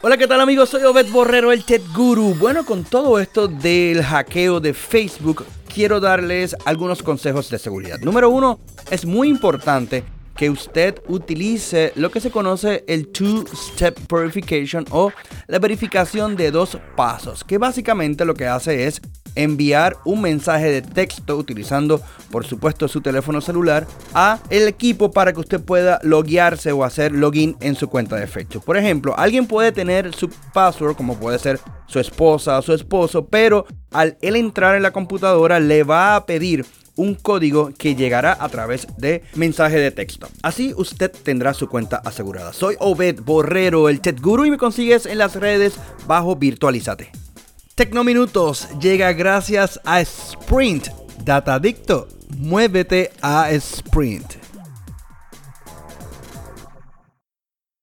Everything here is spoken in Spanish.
Hola, ¿qué tal amigos? Soy Obed Borrero, el Tech Guru. Bueno, con todo esto del hackeo de Facebook, quiero darles algunos consejos de seguridad. Número uno, es muy importante que usted utilice lo que se conoce el Two-Step Verification o la verificación de dos pasos, que básicamente lo que hace es enviar un mensaje de texto utilizando por supuesto su teléfono celular a el equipo para que usted pueda loguearse o hacer login en su cuenta de Facebook. Por ejemplo, alguien puede tener su password como puede ser su esposa o su esposo, pero al él entrar en la computadora le va a pedir un código que llegará a través de mensaje de texto. Así usted tendrá su cuenta asegurada. Soy Obed Borrero, el Tech Guru y me consigues en las redes bajo Virtualizate. Tecnominutos llega gracias a Sprint. Data Adicto, muévete a Sprint.